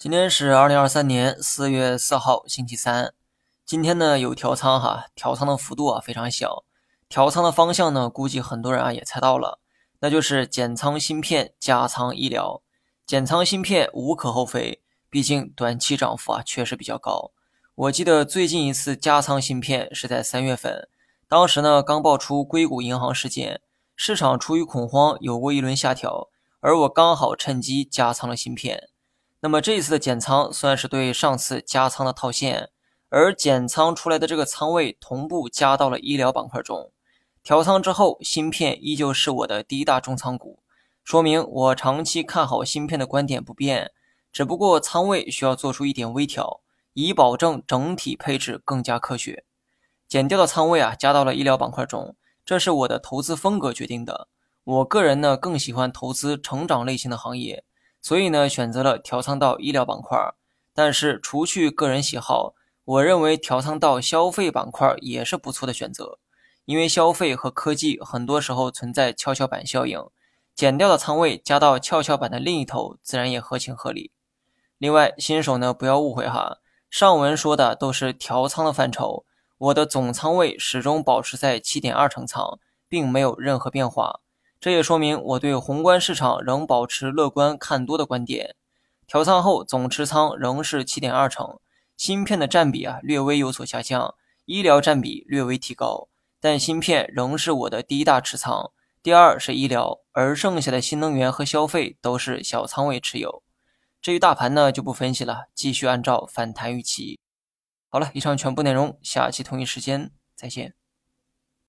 今天是二零二三年四月四号，星期三。今天呢有调仓哈，调仓的幅度啊非常小，调仓的方向呢估计很多人啊也猜到了，那就是减仓芯片，加仓医疗。减仓芯片无可厚非，毕竟短期涨幅啊确实比较高。我记得最近一次加仓芯片是在三月份，当时呢刚爆出硅谷银行事件，市场出于恐慌有过一轮下调，而我刚好趁机加仓了芯片。那么这一次的减仓算是对上次加仓的套现，而减仓出来的这个仓位同步加到了医疗板块中。调仓之后，芯片依旧是我的第一大重仓股，说明我长期看好芯片的观点不变，只不过仓位需要做出一点微调，以保证整体配置更加科学。减掉的仓位啊，加到了医疗板块中，这是我的投资风格决定的。我个人呢，更喜欢投资成长类型的行业。所以呢，选择了调仓到医疗板块，但是除去个人喜好，我认为调仓到消费板块也是不错的选择。因为消费和科技很多时候存在跷跷板效应，减掉的仓位加到跷跷板的另一头，自然也合情合理。另外，新手呢不要误会哈，上文说的都是调仓的范畴，我的总仓位始终保持在七点二成仓，并没有任何变化。这也说明我对宏观市场仍保持乐观看多的观点。调仓后总持仓仍是七点二成，芯片的占比啊略微有所下降，医疗占比略微提高，但芯片仍是我的第一大持仓，第二是医疗，而剩下的新能源和消费都是小仓位持有。至于大盘呢就不分析了，继续按照反弹预期。好了，以上全部内容，下期同一时间再见。